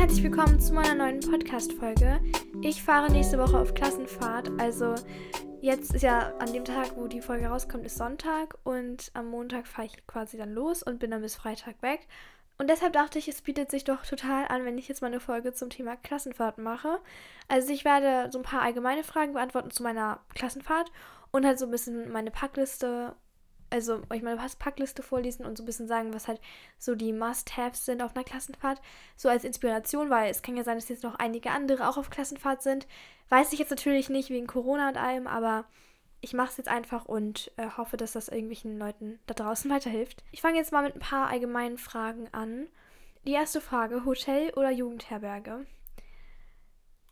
herzlich willkommen zu meiner neuen Podcast-Folge. Ich fahre nächste Woche auf Klassenfahrt. Also, jetzt ist ja an dem Tag, wo die Folge rauskommt, ist Sonntag. Und am Montag fahre ich quasi dann los und bin dann bis Freitag weg. Und deshalb dachte ich, es bietet sich doch total an, wenn ich jetzt mal eine Folge zum Thema Klassenfahrt mache. Also, ich werde so ein paar allgemeine Fragen beantworten zu meiner Klassenfahrt und halt so ein bisschen meine Packliste also euch meine Packliste vorlesen und so ein bisschen sagen, was halt so die Must-Haves sind auf einer Klassenfahrt. So als Inspiration, weil es kann ja sein, dass jetzt noch einige andere auch auf Klassenfahrt sind. Weiß ich jetzt natürlich nicht wegen Corona und allem, aber ich mache es jetzt einfach und äh, hoffe, dass das irgendwelchen Leuten da draußen weiterhilft. Ich fange jetzt mal mit ein paar allgemeinen Fragen an. Die erste Frage: Hotel oder Jugendherberge?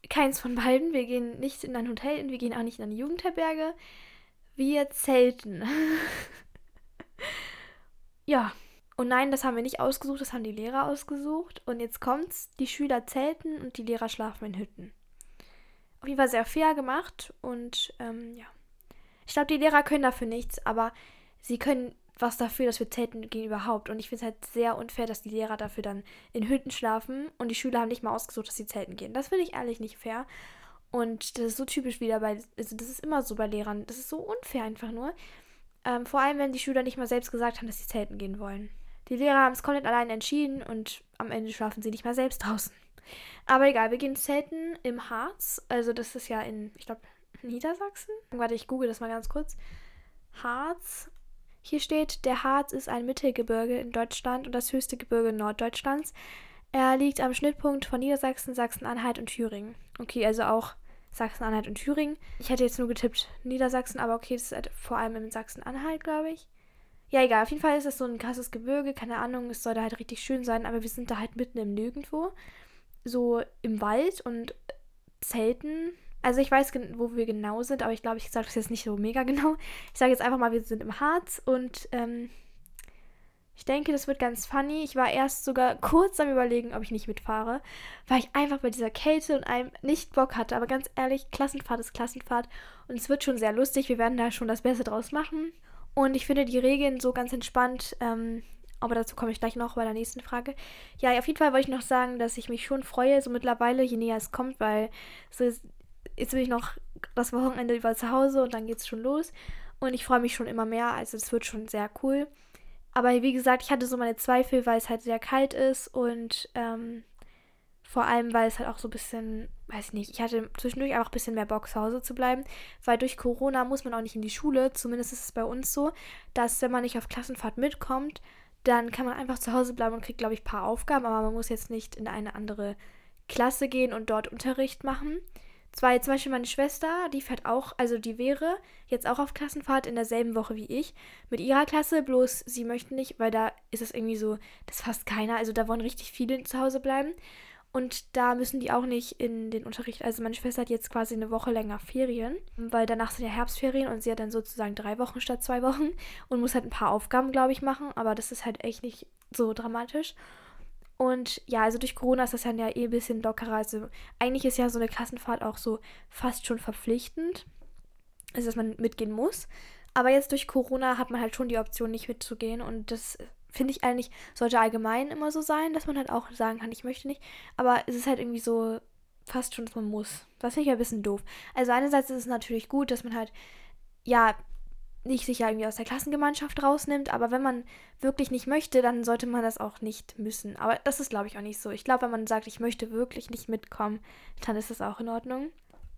Keins von beiden. Wir gehen nicht in ein Hotel und wir gehen auch nicht in eine Jugendherberge. Wir zelten. ja. Und nein, das haben wir nicht ausgesucht, das haben die Lehrer ausgesucht. Und jetzt kommt's, die Schüler zelten und die Lehrer schlafen in Hütten. Auf jeden Fall sehr fair gemacht und ähm, ja. Ich glaube, die Lehrer können dafür nichts, aber sie können was dafür, dass wir zelten gehen überhaupt. Und ich finde es halt sehr unfair, dass die Lehrer dafür dann in Hütten schlafen und die Schüler haben nicht mal ausgesucht, dass sie zelten gehen. Das finde ich ehrlich nicht fair. Und das ist so typisch wieder bei, also das ist immer so bei Lehrern. Das ist so unfair einfach nur. Ähm, vor allem, wenn die Schüler nicht mal selbst gesagt haben, dass sie zelten gehen wollen. Die Lehrer haben es komplett allein entschieden und am Ende schlafen sie nicht mal selbst draußen. Aber egal, wir gehen zelten im Harz. Also das ist ja in, ich glaube, Niedersachsen. Warte, ich google das mal ganz kurz. Harz. Hier steht, der Harz ist ein Mittelgebirge in Deutschland und das höchste Gebirge Norddeutschlands. Er liegt am Schnittpunkt von Niedersachsen, Sachsen-Anhalt und Thüringen. Okay, also auch Sachsen-Anhalt und Thüringen. Ich hätte jetzt nur getippt Niedersachsen, aber okay, das ist halt vor allem in Sachsen-Anhalt, glaube ich. Ja, egal. Auf jeden Fall ist das so ein krasses Gebirge. Keine Ahnung, es soll da halt richtig schön sein, aber wir sind da halt mitten im Nirgendwo. So im Wald und Zelten. Also ich weiß, wo wir genau sind, aber ich glaube, ich sage das jetzt nicht so mega genau. Ich sage jetzt einfach mal, wir sind im Harz und ähm, ich denke, das wird ganz funny. Ich war erst sogar kurz am Überlegen, ob ich nicht mitfahre, weil ich einfach bei dieser Kälte und einem nicht Bock hatte. Aber ganz ehrlich, Klassenfahrt ist Klassenfahrt und es wird schon sehr lustig. Wir werden da schon das Beste draus machen. Und ich finde die Regeln so ganz entspannt. Ähm, aber dazu komme ich gleich noch bei der nächsten Frage. Ja, auf jeden Fall wollte ich noch sagen, dass ich mich schon freue, so mittlerweile, je näher es kommt, weil so ist, jetzt bin ich noch das Wochenende über zu Hause und dann geht es schon los. Und ich freue mich schon immer mehr. Also es wird schon sehr cool. Aber wie gesagt, ich hatte so meine Zweifel, weil es halt sehr kalt ist und ähm, vor allem, weil es halt auch so ein bisschen, weiß ich nicht, ich hatte zwischendurch einfach ein bisschen mehr Bock, zu Hause zu bleiben, weil durch Corona muss man auch nicht in die Schule. Zumindest ist es bei uns so, dass wenn man nicht auf Klassenfahrt mitkommt, dann kann man einfach zu Hause bleiben und kriegt, glaube ich, ein paar Aufgaben, aber man muss jetzt nicht in eine andere Klasse gehen und dort Unterricht machen. Zwar zum Beispiel meine Schwester, die fährt auch, also die wäre jetzt auch auf Klassenfahrt in derselben Woche wie ich mit ihrer Klasse, bloß sie möchten nicht, weil da ist es irgendwie so, dass fast keiner, also da wollen richtig viele zu Hause bleiben. Und da müssen die auch nicht in den Unterricht. Also meine Schwester hat jetzt quasi eine Woche länger Ferien, weil danach sind ja Herbstferien und sie hat dann sozusagen drei Wochen statt zwei Wochen und muss halt ein paar Aufgaben, glaube ich, machen. Aber das ist halt echt nicht so dramatisch. Und ja, also durch Corona ist das dann ja eh ein bisschen lockerer. Also eigentlich ist ja so eine Klassenfahrt auch so fast schon verpflichtend. Also dass man mitgehen muss. Aber jetzt durch Corona hat man halt schon die Option, nicht mitzugehen. Und das finde ich eigentlich, sollte allgemein immer so sein, dass man halt auch sagen kann, ich möchte nicht. Aber es ist halt irgendwie so fast schon, dass man muss. Das finde ich ein bisschen doof. Also einerseits ist es natürlich gut, dass man halt, ja, nicht sich ja irgendwie aus der Klassengemeinschaft rausnimmt, aber wenn man wirklich nicht möchte, dann sollte man das auch nicht müssen. Aber das ist, glaube ich, auch nicht so. Ich glaube, wenn man sagt, ich möchte wirklich nicht mitkommen, dann ist das auch in Ordnung.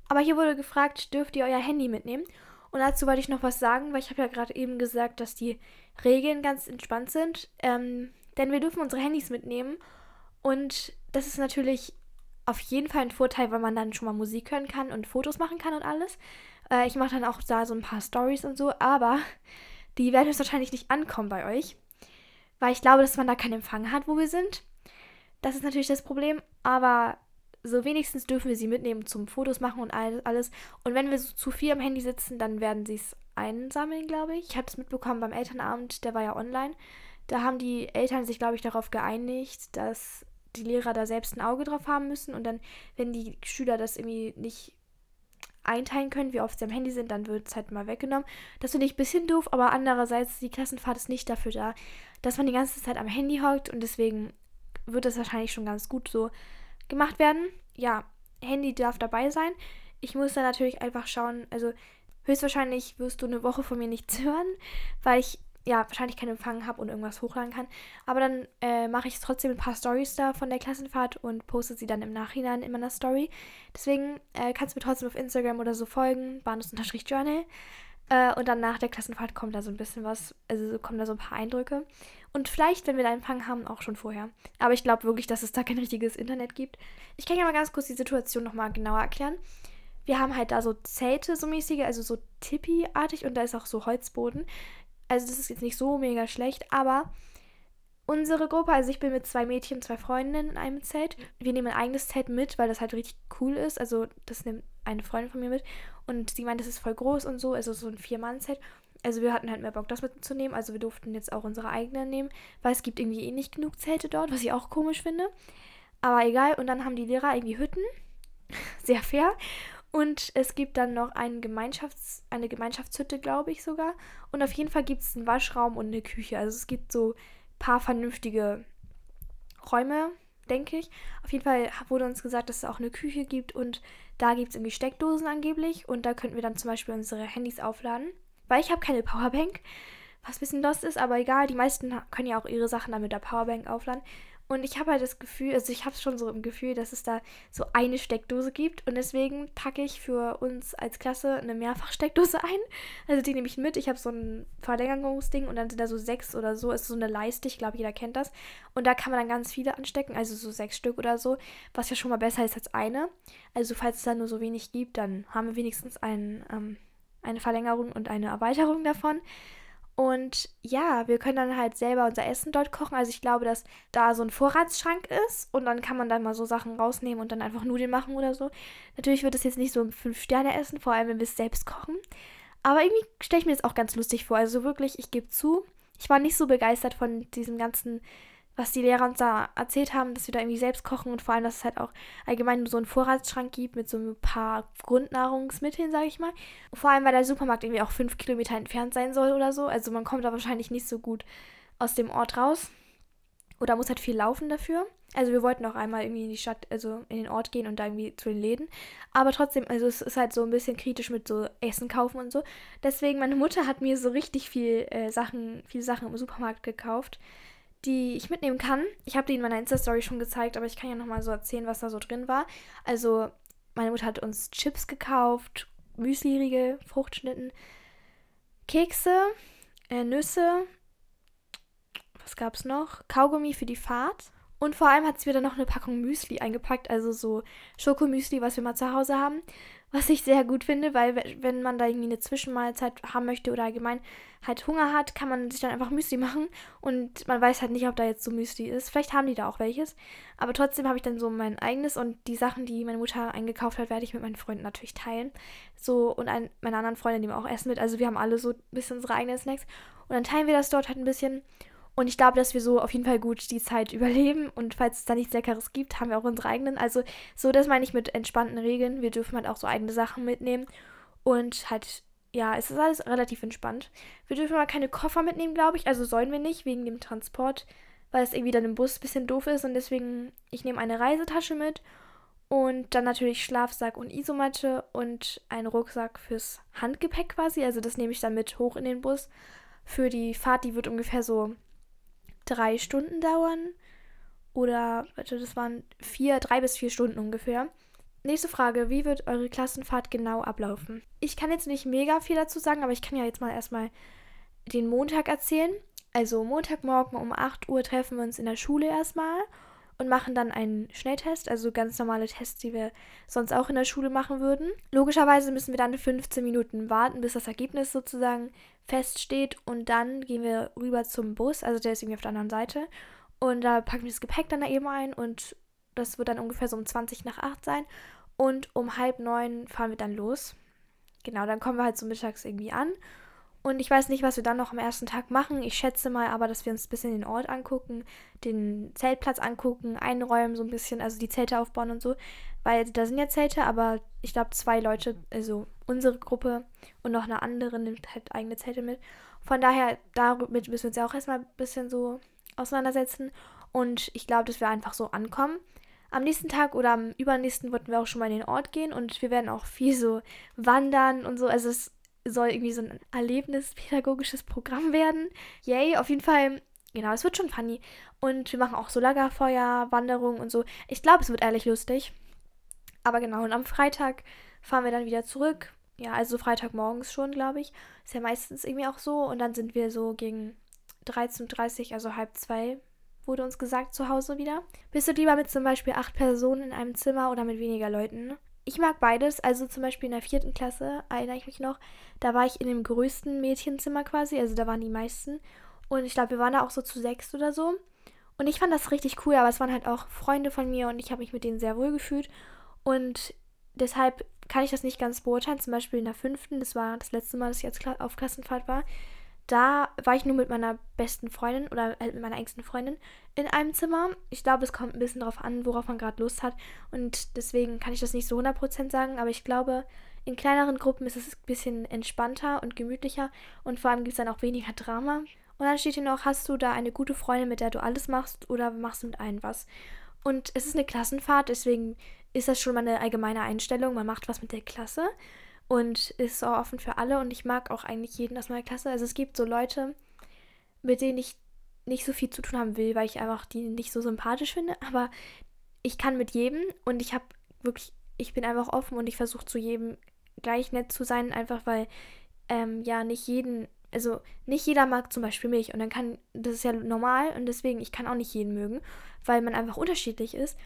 Aber hier wurde gefragt, dürft ihr euer Handy mitnehmen? Und dazu wollte ich noch was sagen, weil ich habe ja gerade eben gesagt, dass die Regeln ganz entspannt sind. Ähm, denn wir dürfen unsere Handys mitnehmen. Und das ist natürlich auf jeden Fall ein Vorteil, weil man dann schon mal Musik hören kann und Fotos machen kann und alles. Äh, ich mache dann auch da so ein paar Stories und so, aber die werden wahrscheinlich nicht ankommen bei euch, weil ich glaube, dass man da keinen Empfang hat, wo wir sind. Das ist natürlich das Problem, aber so wenigstens dürfen wir sie mitnehmen zum Fotos machen und alles. Und wenn wir so zu viel am Handy sitzen, dann werden sie es einsammeln, glaube ich. Ich habe es mitbekommen beim Elternabend, der war ja online. Da haben die Eltern sich, glaube ich, darauf geeinigt, dass die Lehrer da selbst ein Auge drauf haben müssen und dann, wenn die Schüler das irgendwie nicht einteilen können, wie oft sie am Handy sind, dann wird es halt mal weggenommen. Das finde ich ein bisschen doof, aber andererseits, die Klassenfahrt ist nicht dafür da, dass man die ganze Zeit am Handy hockt und deswegen wird das wahrscheinlich schon ganz gut so gemacht werden. Ja, Handy darf dabei sein. Ich muss dann natürlich einfach schauen, also höchstwahrscheinlich wirst du eine Woche von mir nichts hören, weil ich ja wahrscheinlich keinen Empfang habe und irgendwas hochladen kann. Aber dann äh, mache ich trotzdem ein paar Stories da von der Klassenfahrt und poste sie dann im Nachhinein in meiner Story. Deswegen äh, kannst du mir trotzdem auf Instagram oder so folgen, bahnhofs-journal. Äh, und dann nach der Klassenfahrt kommt da so ein bisschen was, also kommen da so ein paar Eindrücke. Und vielleicht, wenn wir da Empfang haben, auch schon vorher. Aber ich glaube wirklich, dass es da kein richtiges Internet gibt. Ich kann ja mal ganz kurz die Situation nochmal genauer erklären. Wir haben halt da so Zelte, so mäßige, also so Tippi-artig und da ist auch so Holzboden. Also das ist jetzt nicht so mega schlecht, aber unsere Gruppe, also ich bin mit zwei Mädchen, zwei Freundinnen in einem Zelt. Wir nehmen ein eigenes Zelt mit, weil das halt richtig cool ist. Also das nimmt eine Freundin von mir mit und sie meint, das ist voll groß und so, also so ein Vier-Mann-Zelt. Also wir hatten halt mehr Bock, das mitzunehmen. Also wir durften jetzt auch unsere eigenen nehmen, weil es gibt irgendwie eh nicht genug Zelte dort, was ich auch komisch finde. Aber egal. Und dann haben die Lehrer irgendwie Hütten. Sehr fair. Und es gibt dann noch ein Gemeinschafts-, eine Gemeinschaftshütte, glaube ich sogar. Und auf jeden Fall gibt es einen Waschraum und eine Küche. Also es gibt so ein paar vernünftige Räume, denke ich. Auf jeden Fall wurde uns gesagt, dass es auch eine Küche gibt und da gibt es irgendwie Steckdosen angeblich. Und da könnten wir dann zum Beispiel unsere Handys aufladen. Weil ich habe keine Powerbank, was ein bisschen lost ist, aber egal. Die meisten können ja auch ihre Sachen dann mit der Powerbank aufladen. Und ich habe halt das Gefühl, also ich habe schon so im Gefühl, dass es da so eine Steckdose gibt. Und deswegen packe ich für uns als Klasse eine Mehrfachsteckdose ein. Also die nehme ich mit. Ich habe so ein Verlängerungsding und dann sind da so sechs oder so. Ist so eine Leiste, ich glaube, jeder kennt das. Und da kann man dann ganz viele anstecken, also so sechs Stück oder so. Was ja schon mal besser ist als eine. Also falls es da nur so wenig gibt, dann haben wir wenigstens ein, ähm, eine Verlängerung und eine Erweiterung davon. Und ja, wir können dann halt selber unser Essen dort kochen. Also ich glaube, dass da so ein Vorratsschrank ist und dann kann man dann mal so Sachen rausnehmen und dann einfach Nudeln machen oder so. Natürlich wird es jetzt nicht so ein Fünf-Sterne-Essen, vor allem wenn wir es selbst kochen. Aber irgendwie stelle ich mir das auch ganz lustig vor. Also wirklich, ich gebe zu, ich war nicht so begeistert von diesem ganzen was die Lehrer uns da erzählt haben, dass wir da irgendwie selbst kochen und vor allem, dass es halt auch allgemein so einen Vorratsschrank gibt mit so ein paar Grundnahrungsmitteln, sage ich mal. vor allem, weil der Supermarkt irgendwie auch fünf Kilometer entfernt sein soll oder so. Also man kommt da wahrscheinlich nicht so gut aus dem Ort raus. Oder muss halt viel laufen dafür. Also wir wollten auch einmal irgendwie in die Stadt, also in den Ort gehen und da irgendwie zu den Läden. Aber trotzdem, also es ist halt so ein bisschen kritisch mit so Essen kaufen und so. Deswegen, meine Mutter hat mir so richtig viel äh, Sachen, viele Sachen im Supermarkt gekauft die ich mitnehmen kann. Ich habe die in meiner Insta-Story schon gezeigt, aber ich kann ja nochmal so erzählen, was da so drin war. Also, meine Mutter hat uns Chips gekauft, Müsli-Riegel, Fruchtschnitten, Kekse, äh, Nüsse, was gab's noch? Kaugummi für die Fahrt. Und vor allem hat sie wieder noch eine Packung Müsli eingepackt, also so Schokomüsli, was wir mal zu Hause haben was ich sehr gut finde, weil wenn man da irgendwie eine Zwischenmahlzeit haben möchte oder allgemein halt Hunger hat, kann man sich dann einfach Müsli machen. Und man weiß halt nicht, ob da jetzt so Müsli ist. Vielleicht haben die da auch welches, aber trotzdem habe ich dann so mein eigenes und die Sachen, die meine Mutter eingekauft hat, werde ich mit meinen Freunden natürlich teilen. So und ein, meine anderen Freunde nehmen auch Essen mit, also wir haben alle so ein bisschen unsere eigenen Snacks. Und dann teilen wir das dort halt ein bisschen und ich glaube, dass wir so auf jeden Fall gut die Zeit überleben. Und falls es da nichts Leckeres gibt, haben wir auch unsere eigenen. Also so, das meine ich mit entspannten Regeln. Wir dürfen halt auch so eigene Sachen mitnehmen. Und halt, ja, es ist alles relativ entspannt. Wir dürfen aber keine Koffer mitnehmen, glaube ich. Also sollen wir nicht, wegen dem Transport, weil es irgendwie dann im Bus ein bisschen doof ist. Und deswegen, ich nehme eine Reisetasche mit. Und dann natürlich Schlafsack und Isomatte und einen Rucksack fürs Handgepäck quasi. Also das nehme ich dann mit hoch in den Bus. Für die Fahrt, die wird ungefähr so drei Stunden dauern. Oder, warte, das waren vier, drei bis vier Stunden ungefähr. Nächste Frage, wie wird eure Klassenfahrt genau ablaufen? Ich kann jetzt nicht mega viel dazu sagen, aber ich kann ja jetzt mal erstmal den Montag erzählen. Also Montagmorgen um 8 Uhr treffen wir uns in der Schule erstmal und machen dann einen Schnelltest, also ganz normale Tests, die wir sonst auch in der Schule machen würden. Logischerweise müssen wir dann 15 Minuten warten, bis das Ergebnis sozusagen feststeht und dann gehen wir rüber zum Bus, also der ist irgendwie auf der anderen Seite und da packen wir das Gepäck dann da eben ein und das wird dann ungefähr so um 20 nach 8 sein und um halb neun fahren wir dann los. Genau, dann kommen wir halt so mittags irgendwie an und ich weiß nicht, was wir dann noch am ersten Tag machen. Ich schätze mal aber, dass wir uns ein bisschen den Ort angucken, den Zeltplatz angucken, einräumen so ein bisschen, also die Zelte aufbauen und so. Weil da sind ja Zelte, aber ich glaube zwei Leute, also unsere Gruppe und noch eine andere nimmt halt eigene Zelte mit. Von daher, damit müssen wir uns ja auch erstmal ein bisschen so auseinandersetzen. Und ich glaube, dass wir einfach so ankommen. am nächsten Tag oder am übernächsten wollten wir auch schon mal in den Ort gehen und wir werden auch viel so wandern und so. Also es soll irgendwie so ein erlebnispädagogisches Programm werden. Yay, auf jeden Fall. Genau, es wird schon funny. Und wir machen auch so Lagerfeuer, Wanderungen und so. Ich glaube, es wird ehrlich lustig. Aber genau, und am Freitag fahren wir dann wieder zurück. Ja, also Freitagmorgens schon, glaube ich. Ist ja meistens irgendwie auch so. Und dann sind wir so gegen 13.30 Uhr, also halb zwei, wurde uns gesagt, zu Hause wieder. Bist du lieber mit zum Beispiel acht Personen in einem Zimmer oder mit weniger Leuten? Ich mag beides. Also zum Beispiel in der vierten Klasse, erinnere ich mich noch, da war ich in dem größten Mädchenzimmer quasi, also da waren die meisten. Und ich glaube, wir waren da auch so zu sechs oder so. Und ich fand das richtig cool, aber es waren halt auch Freunde von mir und ich habe mich mit denen sehr wohl gefühlt. Und deshalb kann ich das nicht ganz beurteilen. Zum Beispiel in der fünften, das war das letzte Mal, dass ich jetzt auf Klassenfahrt war, da war ich nur mit meiner besten Freundin oder äh, mit meiner engsten Freundin in einem Zimmer. Ich glaube, es kommt ein bisschen darauf an, worauf man gerade Lust hat. Und deswegen kann ich das nicht so 100% sagen. Aber ich glaube, in kleineren Gruppen ist es ein bisschen entspannter und gemütlicher. Und vor allem gibt es dann auch weniger Drama. Und dann steht hier noch, hast du da eine gute Freundin, mit der du alles machst oder machst du mit allen was? Und es ist eine Klassenfahrt, deswegen ist das schon mal eine allgemeine Einstellung. Man macht was mit der Klasse und ist auch offen für alle. Und ich mag auch eigentlich jeden aus meiner Klasse. Also es gibt so Leute, mit denen ich nicht so viel zu tun haben will, weil ich einfach die nicht so sympathisch finde, aber ich kann mit jedem. Und ich habe wirklich, ich bin einfach offen und ich versuche zu jedem gleich nett zu sein, einfach weil ähm, ja nicht jeden, also nicht jeder mag zum Beispiel mich. Und dann kann, das ist ja normal. Und deswegen, ich kann auch nicht jeden mögen, weil man einfach unterschiedlich ist.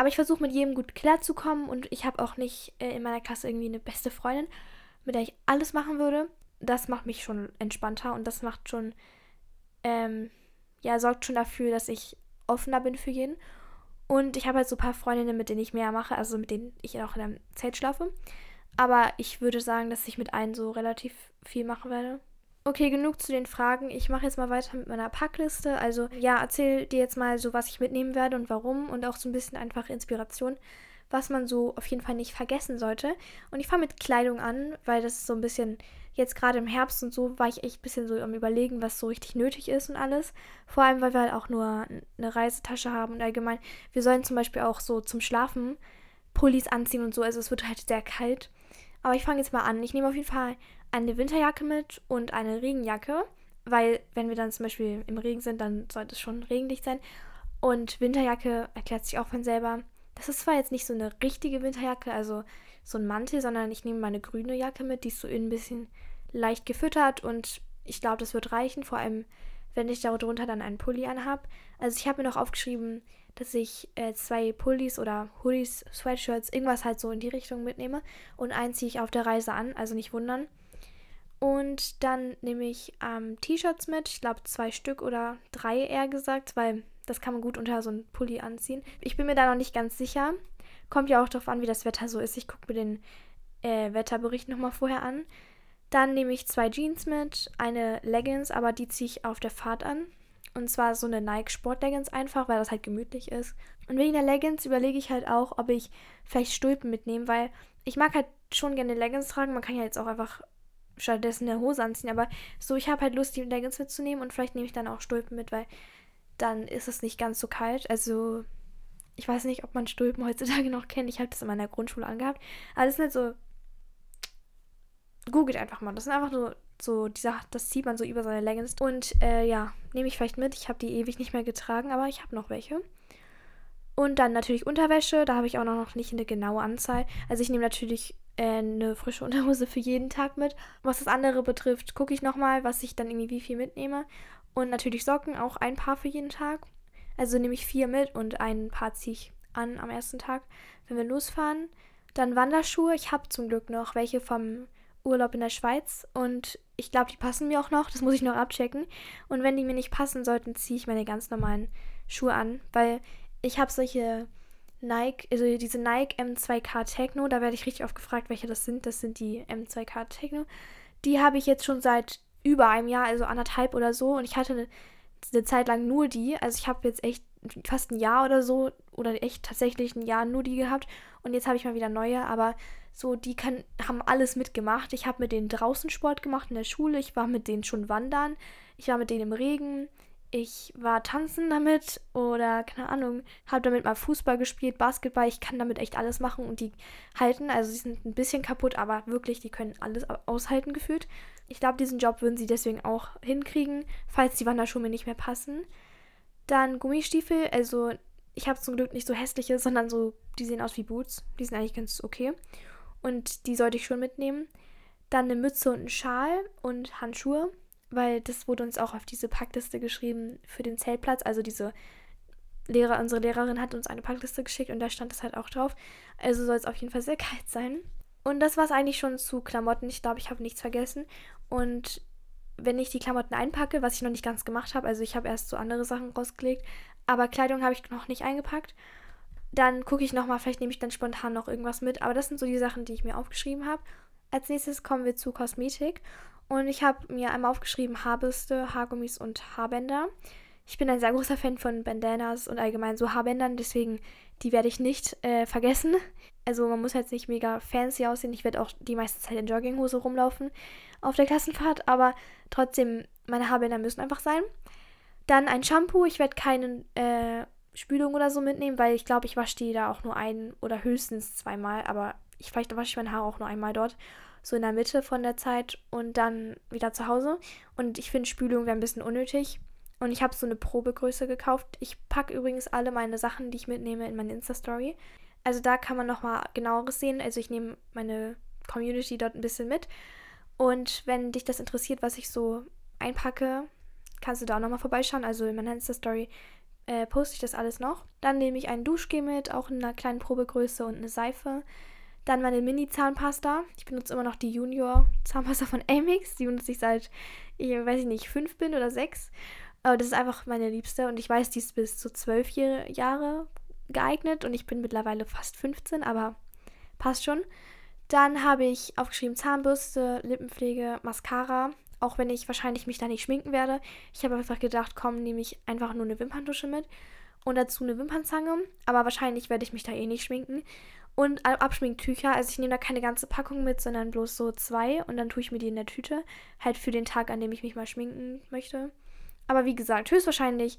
Aber ich versuche mit jedem gut klarzukommen und ich habe auch nicht äh, in meiner Klasse irgendwie eine beste Freundin, mit der ich alles machen würde. Das macht mich schon entspannter und das macht schon, ähm, ja, sorgt schon dafür, dass ich offener bin für jeden. Und ich habe halt so ein paar Freundinnen, mit denen ich mehr mache, also mit denen ich auch in einem Zelt schlafe. Aber ich würde sagen, dass ich mit allen so relativ viel machen werde. Okay, genug zu den Fragen. Ich mache jetzt mal weiter mit meiner Packliste. Also ja, erzähl dir jetzt mal so, was ich mitnehmen werde und warum und auch so ein bisschen einfach Inspiration, was man so auf jeden Fall nicht vergessen sollte. Und ich fange mit Kleidung an, weil das ist so ein bisschen, jetzt gerade im Herbst und so, war ich echt ein bisschen so am überlegen, was so richtig nötig ist und alles. Vor allem, weil wir halt auch nur eine Reisetasche haben und allgemein, wir sollen zum Beispiel auch so zum Schlafen Pullis anziehen und so. Also es wird halt sehr kalt. Aber ich fange jetzt mal an. Ich nehme auf jeden Fall eine Winterjacke mit und eine Regenjacke, weil wenn wir dann zum Beispiel im Regen sind, dann sollte es schon regendicht sein. Und Winterjacke erklärt sich auch von selber. Das ist zwar jetzt nicht so eine richtige Winterjacke, also so ein Mantel, sondern ich nehme meine grüne Jacke mit, die ist so ein bisschen leicht gefüttert und ich glaube, das wird reichen, vor allem wenn ich darunter dann einen Pulli anhab. Also ich habe mir noch aufgeschrieben, dass ich äh, zwei Pullis oder Hoodies, Sweatshirts, irgendwas halt so in die Richtung mitnehme und einen ziehe ich auf der Reise an, also nicht wundern. Und dann nehme ich ähm, T-Shirts mit. Ich glaube zwei Stück oder drei eher gesagt, weil das kann man gut unter so einen Pulli anziehen. Ich bin mir da noch nicht ganz sicher. Kommt ja auch darauf an, wie das Wetter so ist. Ich gucke mir den äh, Wetterbericht nochmal vorher an. Dann nehme ich zwei Jeans mit, eine Leggings, aber die ziehe ich auf der Fahrt an. Und zwar so eine Nike Sport Leggings einfach, weil das halt gemütlich ist. Und wegen der Leggings überlege ich halt auch, ob ich vielleicht Stulpen mitnehme, weil ich mag halt schon gerne Leggings tragen. Man kann ja jetzt auch einfach stattdessen eine Hose anziehen. Aber so, ich habe halt Lust, die Leggings mitzunehmen und vielleicht nehme ich dann auch Stulpen mit, weil dann ist es nicht ganz so kalt. Also, ich weiß nicht, ob man Stulpen heutzutage noch kennt. Ich habe das in meiner Grundschule angehabt. Aber das sind halt so. Googelt einfach mal. Das sind einfach nur so, diese, das zieht man so über seine Leggings. Und äh, ja, nehme ich vielleicht mit. Ich habe die ewig nicht mehr getragen, aber ich habe noch welche. Und dann natürlich Unterwäsche. Da habe ich auch noch nicht eine genaue Anzahl. Also ich nehme natürlich äh, eine frische Unterhose für jeden Tag mit. Was das andere betrifft, gucke ich nochmal, was ich dann irgendwie wie viel mitnehme. Und natürlich Socken, auch ein Paar für jeden Tag. Also nehme ich vier mit und ein Paar ziehe ich an am ersten Tag, wenn wir losfahren. Dann Wanderschuhe. Ich habe zum Glück noch welche vom Urlaub in der Schweiz und ich glaube, die passen mir auch noch. Das muss ich noch abchecken. Und wenn die mir nicht passen sollten, ziehe ich meine ganz normalen Schuhe an, weil ich habe solche Nike, also diese Nike M2K Techno, da werde ich richtig oft gefragt, welche das sind. Das sind die M2K Techno. Die habe ich jetzt schon seit über einem Jahr, also anderthalb oder so. Und ich hatte eine, eine Zeit lang nur die. Also ich habe jetzt echt fast ein Jahr oder so, oder echt tatsächlich ein Jahr nur die gehabt. Und jetzt habe ich mal wieder neue, aber so, die kann, haben alles mitgemacht. Ich habe mit denen draußen Sport gemacht in der Schule. Ich war mit denen schon wandern. Ich war mit denen im Regen. Ich war tanzen damit oder keine Ahnung, habe damit mal Fußball gespielt, Basketball. Ich kann damit echt alles machen und die halten. Also sie sind ein bisschen kaputt, aber wirklich, die können alles aushalten gefühlt. Ich glaube, diesen Job würden sie deswegen auch hinkriegen, falls die Wanderschuhe mir nicht mehr passen. Dann Gummistiefel, also ich habe zum Glück nicht so hässliche, sondern so, die sehen aus wie Boots. Die sind eigentlich ganz okay. Und die sollte ich schon mitnehmen. Dann eine Mütze und ein Schal und Handschuhe weil das wurde uns auch auf diese Packliste geschrieben für den Zeltplatz. Also diese Lehrer, unsere Lehrerin hat uns eine Packliste geschickt und da stand das halt auch drauf. Also soll es auf jeden Fall sehr kalt sein. Und das war es eigentlich schon zu Klamotten. Ich glaube, ich habe nichts vergessen. Und wenn ich die Klamotten einpacke, was ich noch nicht ganz gemacht habe, also ich habe erst so andere Sachen rausgelegt, aber Kleidung habe ich noch nicht eingepackt. Dann gucke ich nochmal, vielleicht nehme ich dann spontan noch irgendwas mit. Aber das sind so die Sachen, die ich mir aufgeschrieben habe. Als nächstes kommen wir zu Kosmetik. Und ich habe mir einmal aufgeschrieben Haarbürste, Haargummis und Haarbänder. Ich bin ein sehr großer Fan von Bandanas und allgemein so Haarbändern, deswegen die werde ich nicht äh, vergessen. Also man muss jetzt nicht mega fancy aussehen. Ich werde auch die meiste Zeit in Jogginghose rumlaufen auf der Klassenfahrt, aber trotzdem, meine Haarbänder müssen einfach sein. Dann ein Shampoo. Ich werde keine äh, Spülung oder so mitnehmen, weil ich glaube, ich wasche die da auch nur ein oder höchstens zweimal, aber ich vielleicht wasche ich meine Haare auch nur einmal dort so in der Mitte von der Zeit und dann wieder zu Hause. Und ich finde, Spülung wäre ein bisschen unnötig. Und ich habe so eine Probegröße gekauft. Ich packe übrigens alle meine Sachen, die ich mitnehme, in meine Insta-Story. Also da kann man nochmal genaueres sehen. Also ich nehme meine Community dort ein bisschen mit. Und wenn dich das interessiert, was ich so einpacke, kannst du da auch nochmal vorbeischauen. Also in meiner Insta-Story äh, poste ich das alles noch. Dann nehme ich ein Duschgel mit, auch in einer kleinen Probegröße und eine Seife. Dann meine Mini-Zahnpasta. Ich benutze immer noch die Junior-Zahnpasta von Amix. Die benutze ich seit, ich weiß ich nicht, fünf bin oder sechs. Aber das ist einfach meine Liebste und ich weiß, die ist bis zu zwölf Jahre geeignet und ich bin mittlerweile fast 15, aber passt schon. Dann habe ich aufgeschrieben Zahnbürste, Lippenpflege, Mascara. Auch wenn ich wahrscheinlich mich da nicht schminken werde. Ich habe einfach gedacht, komm, nehme ich einfach nur eine Wimperntusche mit und dazu eine Wimpernzange. Aber wahrscheinlich werde ich mich da eh nicht schminken. Und Abschminktücher, also ich nehme da keine ganze Packung mit, sondern bloß so zwei und dann tue ich mir die in der Tüte. Halt für den Tag, an dem ich mich mal schminken möchte. Aber wie gesagt, höchstwahrscheinlich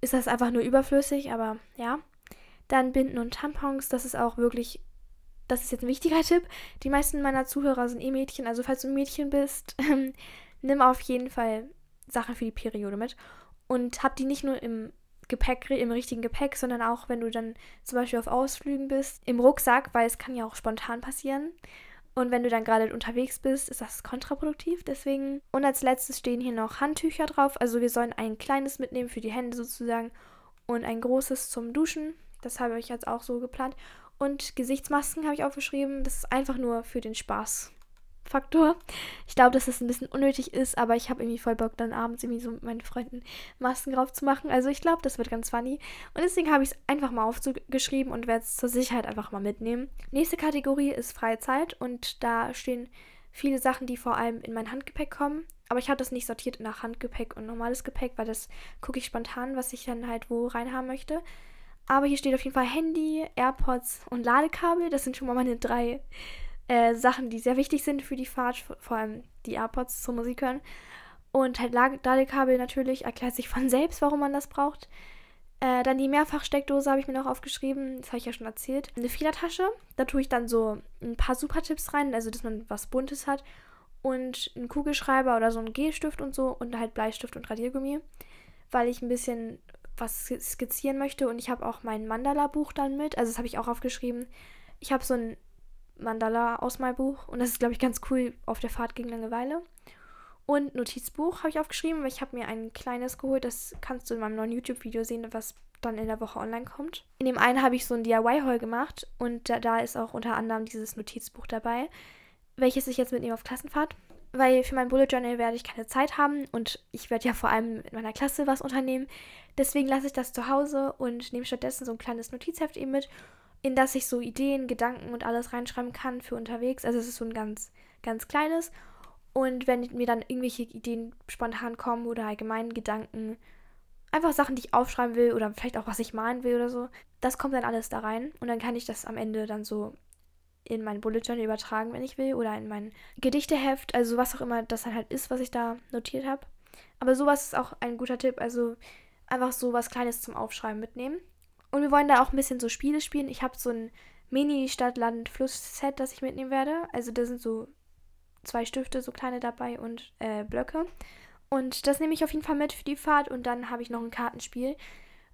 ist das einfach nur überflüssig, aber ja. Dann Binden und Tampons, das ist auch wirklich, das ist jetzt ein wichtiger Tipp. Die meisten meiner Zuhörer sind eh Mädchen, also falls du ein Mädchen bist, nimm auf jeden Fall Sachen für die Periode mit. Und hab die nicht nur im Gepäck, im richtigen Gepäck, sondern auch, wenn du dann zum Beispiel auf Ausflügen bist, im Rucksack, weil es kann ja auch spontan passieren. Und wenn du dann gerade unterwegs bist, ist das kontraproduktiv. Deswegen. Und als letztes stehen hier noch Handtücher drauf. Also wir sollen ein kleines mitnehmen für die Hände sozusagen und ein großes zum Duschen. Das habe ich jetzt auch so geplant. Und Gesichtsmasken habe ich aufgeschrieben. Das ist einfach nur für den Spaß. Faktor. Ich glaube, dass das ein bisschen unnötig ist, aber ich habe irgendwie voll Bock, dann abends irgendwie so mit meinen Freunden Masken drauf zu machen. Also ich glaube, das wird ganz funny. Und deswegen habe ich es einfach mal aufgeschrieben und werde es zur Sicherheit einfach mal mitnehmen. Nächste Kategorie ist freie Zeit und da stehen viele Sachen, die vor allem in mein Handgepäck kommen. Aber ich habe das nicht sortiert nach Handgepäck und normales Gepäck, weil das gucke ich spontan, was ich dann halt wo reinhaben möchte. Aber hier steht auf jeden Fall Handy, AirPods und Ladekabel. Das sind schon mal meine drei äh, Sachen, die sehr wichtig sind für die Fahrt, vor allem die AirPods zum Musik hören. Und halt Ladekabel natürlich, erklärt sich von selbst, warum man das braucht. Äh, dann die Mehrfachsteckdose habe ich mir noch aufgeschrieben, das habe ich ja schon erzählt. Eine Federtasche, da tue ich dann so ein paar Super-Tipps rein, also dass man was Buntes hat. Und einen Kugelschreiber oder so einen Gelstift und so und halt Bleistift und Radiergummi, weil ich ein bisschen was skizzieren möchte. Und ich habe auch mein Mandala-Buch dann mit, also das habe ich auch aufgeschrieben. Ich habe so ein Mandala aus meinem Buch. Und das ist, glaube ich, ganz cool auf der Fahrt gegen Langeweile. Und Notizbuch habe ich aufgeschrieben, weil ich habe mir ein kleines geholt. Das kannst du in meinem neuen YouTube-Video sehen, was dann in der Woche online kommt. In dem einen habe ich so ein DIY-Haul gemacht und da, da, ist auch unter anderem dieses Notizbuch dabei, welches ich jetzt mitnehme auf Klassenfahrt. Weil für mein Bullet Journal werde ich keine Zeit haben und ich werde ja vor allem in meiner Klasse was unternehmen. Deswegen lasse ich das zu Hause und nehme stattdessen so ein kleines Notizheft eben mit in das ich so Ideen, Gedanken und alles reinschreiben kann für unterwegs. Also es ist so ein ganz, ganz kleines. Und wenn mir dann irgendwelche Ideen spontan kommen oder allgemein Gedanken, einfach Sachen, die ich aufschreiben will oder vielleicht auch was ich malen will oder so, das kommt dann alles da rein. Und dann kann ich das am Ende dann so in mein Bullet Journal übertragen, wenn ich will, oder in mein Gedichteheft, also was auch immer das dann halt ist, was ich da notiert habe. Aber sowas ist auch ein guter Tipp. Also einfach so was Kleines zum Aufschreiben mitnehmen. Und wir wollen da auch ein bisschen so Spiele spielen. Ich habe so ein Mini-Stadt-Land-Fluss-Set, das ich mitnehmen werde. Also da sind so zwei Stifte, so kleine dabei und äh, Blöcke. Und das nehme ich auf jeden Fall mit für die Fahrt. Und dann habe ich noch ein Kartenspiel.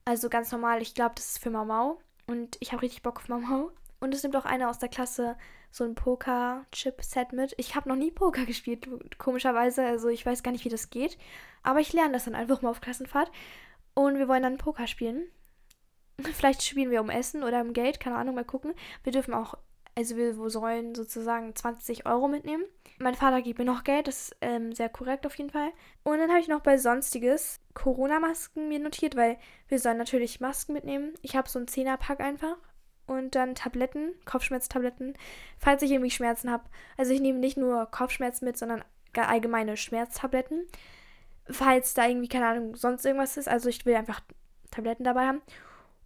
Also ganz normal. Ich glaube, das ist für Mau Und ich habe richtig Bock auf Mau Und es nimmt auch einer aus der Klasse so ein Poker-Chip-Set mit. Ich habe noch nie Poker gespielt, komischerweise. Also ich weiß gar nicht, wie das geht. Aber ich lerne das dann einfach mal auf Klassenfahrt. Und wir wollen dann Poker spielen. Vielleicht spielen wir um Essen oder um Geld, keine Ahnung, mal gucken. Wir dürfen auch, also wir sollen sozusagen 20 Euro mitnehmen. Mein Vater gibt mir noch Geld, das ist ähm, sehr korrekt auf jeden Fall. Und dann habe ich noch bei Sonstiges Corona-Masken mir notiert, weil wir sollen natürlich Masken mitnehmen. Ich habe so einen Zehnerpack einfach. Und dann Tabletten, Kopfschmerztabletten, falls ich irgendwie Schmerzen habe. Also ich nehme nicht nur Kopfschmerzen mit, sondern allgemeine Schmerztabletten. Falls da irgendwie, keine Ahnung, sonst irgendwas ist. Also ich will einfach Tabletten dabei haben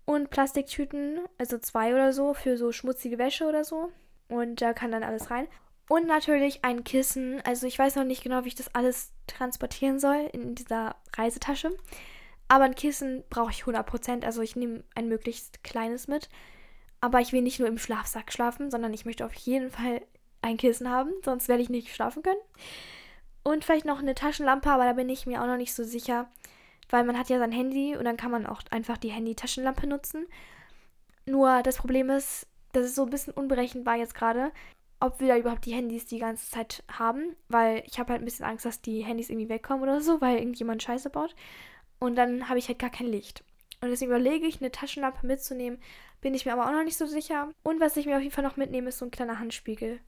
und Plastiktüten, also zwei oder so, für so schmutzige Wäsche oder so. Und da kann dann alles rein. Und natürlich ein Kissen. Also ich weiß noch nicht genau, wie ich das alles transportieren soll in dieser Reisetasche. Aber ein Kissen brauche ich 100%. Also ich nehme ein möglichst kleines mit. Aber ich will nicht nur im Schlafsack schlafen, sondern ich möchte auf jeden Fall ein Kissen haben. Sonst werde ich nicht schlafen können. Und vielleicht noch eine Taschenlampe, aber da bin ich mir auch noch nicht so sicher weil man hat ja sein Handy und dann kann man auch einfach die Handy-Taschenlampe nutzen. Nur das Problem ist, das ist so ein bisschen unberechenbar jetzt gerade, ob wir da überhaupt die Handys die ganze Zeit haben, weil ich habe halt ein bisschen Angst, dass die Handys irgendwie wegkommen oder so, weil irgendjemand Scheiße baut. Und dann habe ich halt gar kein Licht. Und deswegen überlege ich, eine Taschenlampe mitzunehmen, bin ich mir aber auch noch nicht so sicher. Und was ich mir auf jeden Fall noch mitnehme, ist so ein kleiner Handspiegel.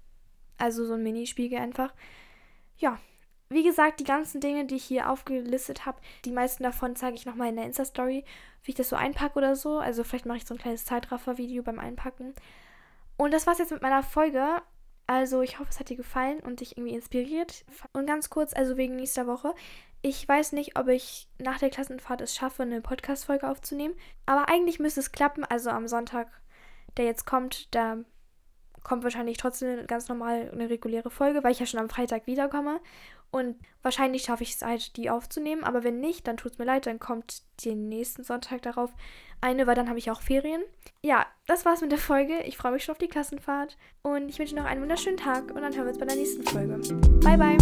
Also so ein Minispiegel einfach. Ja, wie gesagt, die ganzen Dinge, die ich hier aufgelistet habe, die meisten davon zeige ich nochmal in der Insta-Story, wie ich das so einpacke oder so. Also vielleicht mache ich so ein kleines Zeitraffer-Video beim Einpacken. Und das war's jetzt mit meiner Folge. Also ich hoffe, es hat dir gefallen und dich irgendwie inspiriert. Und ganz kurz, also wegen nächster Woche. Ich weiß nicht, ob ich nach der Klassenfahrt es schaffe, eine Podcast-Folge aufzunehmen. Aber eigentlich müsste es klappen. Also am Sonntag, der jetzt kommt, da kommt wahrscheinlich trotzdem ganz normal eine reguläre Folge, weil ich ja schon am Freitag wiederkomme. Und wahrscheinlich schaffe ich es halt, die aufzunehmen. Aber wenn nicht, dann tut es mir leid, dann kommt den nächsten Sonntag darauf eine, weil dann habe ich auch Ferien. Ja, das war's mit der Folge. Ich freue mich schon auf die Klassenfahrt. Und ich wünsche noch einen wunderschönen Tag und dann hören wir uns bei der nächsten Folge. Bye, bye.